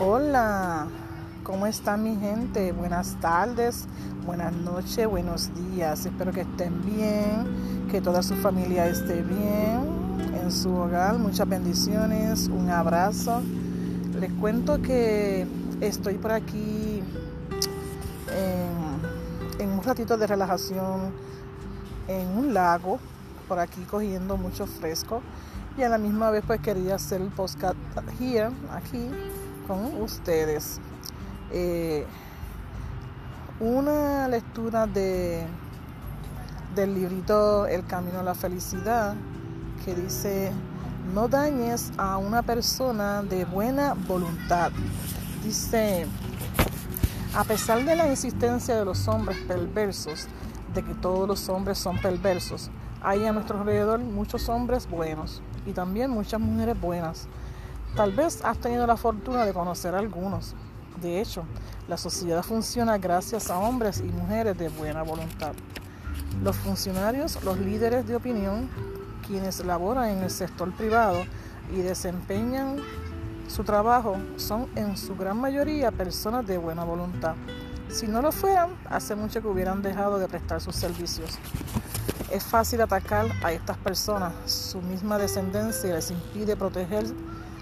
Hola, ¿cómo está mi gente? Buenas tardes, buenas noches, buenos días. Espero que estén bien, que toda su familia esté bien en su hogar. Muchas bendiciones, un abrazo. Les cuento que estoy por aquí en, un ratito de relajación en un lago, por aquí cogiendo mucho fresco y a la misma vez pues quería hacer el podcast here, aquí con ustedes. Eh, una lectura de del librito El Camino a la Felicidad que dice no dañes a una persona de buena voluntad. Dice, a pesar de la insistencia de los hombres perversos, de que todos los hombres son perversos, hay a nuestro alrededor muchos hombres buenos y también muchas mujeres buenas. Tal vez has tenido la fortuna de conocer a algunos. De hecho, la sociedad funciona gracias a hombres y mujeres de buena voluntad. Los funcionarios, los líderes de opinión, quienes laboran en el sector privado y desempeñan su trabajo, son en su gran mayoría personas de buena voluntad. Si no lo fueran, hace mucho que hubieran dejado de prestar sus servicios. Es fácil atacar a estas personas, su misma descendencia les impide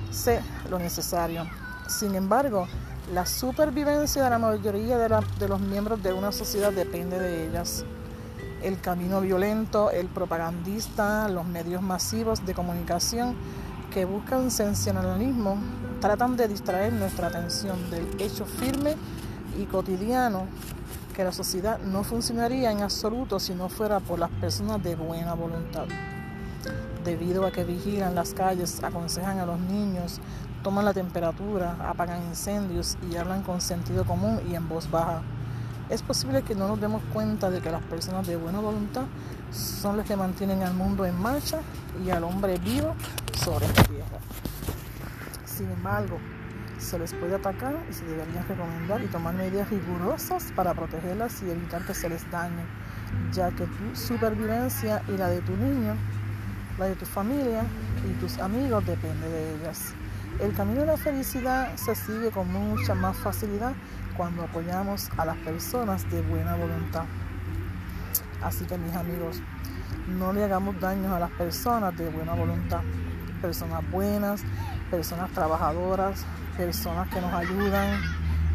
protegerse lo necesario. Sin embargo, la supervivencia de la mayoría de, de los miembros de una sociedad depende de ellas. El camino violento, el propagandista, los medios masivos de comunicación que buscan sensacionalismo tratan de distraer nuestra atención del hecho firme y cotidiano que la sociedad no funcionaría en absoluto si no fuera por las personas de buena voluntad. Debido a que vigilan las calles, aconsejan a los niños, toman la temperatura, apagan incendios y hablan con sentido común y en voz baja. Es posible que no nos demos cuenta de que las personas de buena voluntad son las que mantienen al mundo en marcha y al hombre vivo sobre la tierra. Sin embargo, se les puede atacar y se deberían recomendar y tomar medidas rigurosas para protegerlas y evitar que se les dañe, ya que tu supervivencia y la de tu niño, la de tu familia y tus amigos depende de ellas. El camino de la felicidad se sigue con mucha más facilidad cuando apoyamos a las personas de buena voluntad. Así que mis amigos, no le hagamos daño a las personas de buena voluntad. Personas buenas, personas trabajadoras, personas que nos ayudan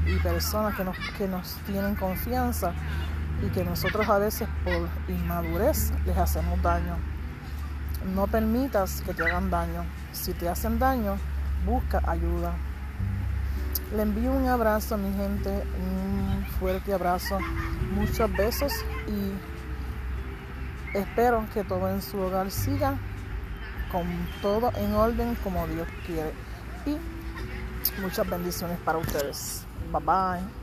y personas que nos, que nos tienen confianza y que nosotros a veces por inmadurez les hacemos daño. No permitas que te hagan daño. Si te hacen daño, busca ayuda. Le envío un abrazo a mi gente, un fuerte abrazo, muchos besos y espero que todo en su hogar siga con todo en orden como Dios quiere. Y muchas bendiciones para ustedes. Bye bye.